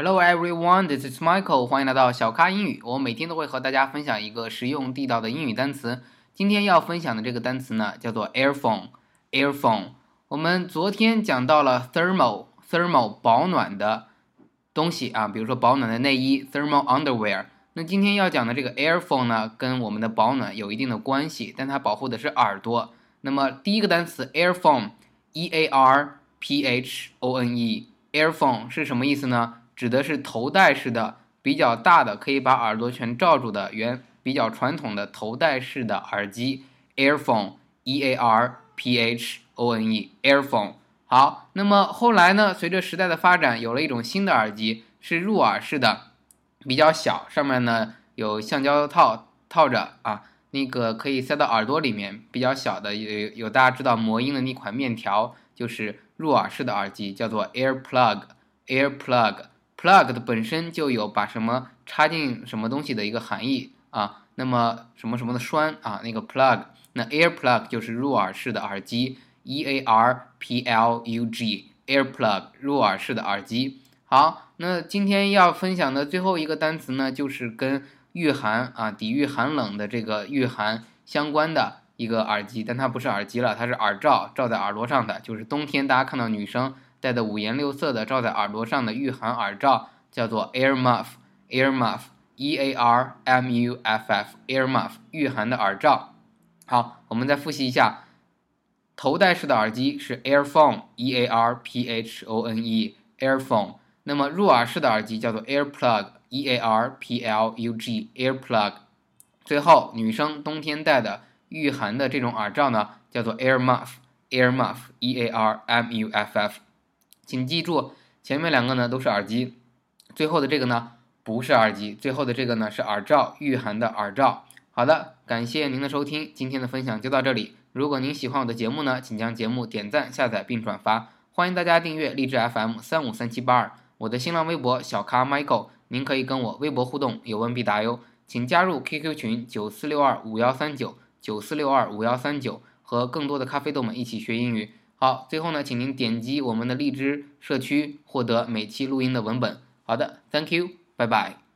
Hello everyone, this is Michael. 欢迎来到小咖英语。我每天都会和大家分享一个实用地道的英语单词。今天要分享的这个单词呢，叫做 earphone。earphone。我们昨天讲到了 thermal thermal 保暖的东西啊，比如说保暖的内衣 thermal underwear。那今天要讲的这个 earphone 呢，跟我们的保暖有一定的关系，但它保护的是耳朵。那么第一个单词 earphone，e a r p h o n e，earphone 是什么意思呢？指的是头戴式的、比较大的，可以把耳朵全罩住的原比较传统的头戴式的耳机，earphone，e a r p h o n e，earphone。好，那么后来呢？随着时代的发展，有了一种新的耳机，是入耳式的，比较小，上面呢有橡胶套套着啊，那个可以塞到耳朵里面，比较小的有有大家知道魔音的那款面条，就是入耳式的耳机，叫做 AirPlug，AirPlug。plug Plug 的本身就有把什么插进什么东西的一个含义啊，那么什么什么的栓啊，那个 plug，那 ear plug 就是入耳式的耳机，e a r p l u g，ear plug 入耳式的耳机。好，那今天要分享的最后一个单词呢，就是跟御寒啊，抵御寒冷的这个御寒相关的一个耳机，但它不是耳机了，它是耳罩，罩在耳朵上的，就是冬天大家看到女生。戴的五颜六色的罩在耳朵上的御寒耳罩叫做 air muff，air muff，e a r m u f f，air muff，御寒的耳罩。好，我们再复习一下，头戴式的耳机是 earphone，e a r p h o n e，earphone。那么入耳式的耳机叫做 airplug，e a r p l u g，airplug。最后，女生冬天戴的御寒的这种耳罩呢，叫做 air muff，air muff，e a r m u f f。请记住，前面两个呢都是耳机，最后的这个呢不是耳机，最后的这个呢是耳罩，御寒的耳罩。好的，感谢您的收听，今天的分享就到这里。如果您喜欢我的节目呢，请将节目点赞、下载并转发。欢迎大家订阅荔枝 FM 三五三七八二，我的新浪微博小咖 Michael，您可以跟我微博互动，有问必答哟。请加入 QQ 群九四六二五幺三九九四六二五幺三九，和更多的咖啡豆们一起学英语。好，最后呢，请您点击我们的荔枝社区，获得每期录音的文本。好的，Thank you，拜拜。